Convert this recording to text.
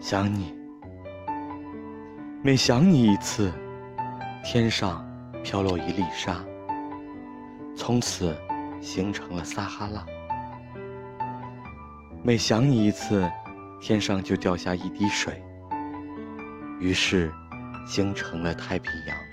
想你。每想你一次天上飘落一粒沙从此形成了撒哈拉。每想你一次天上就掉下一滴水于是形成了太平洋。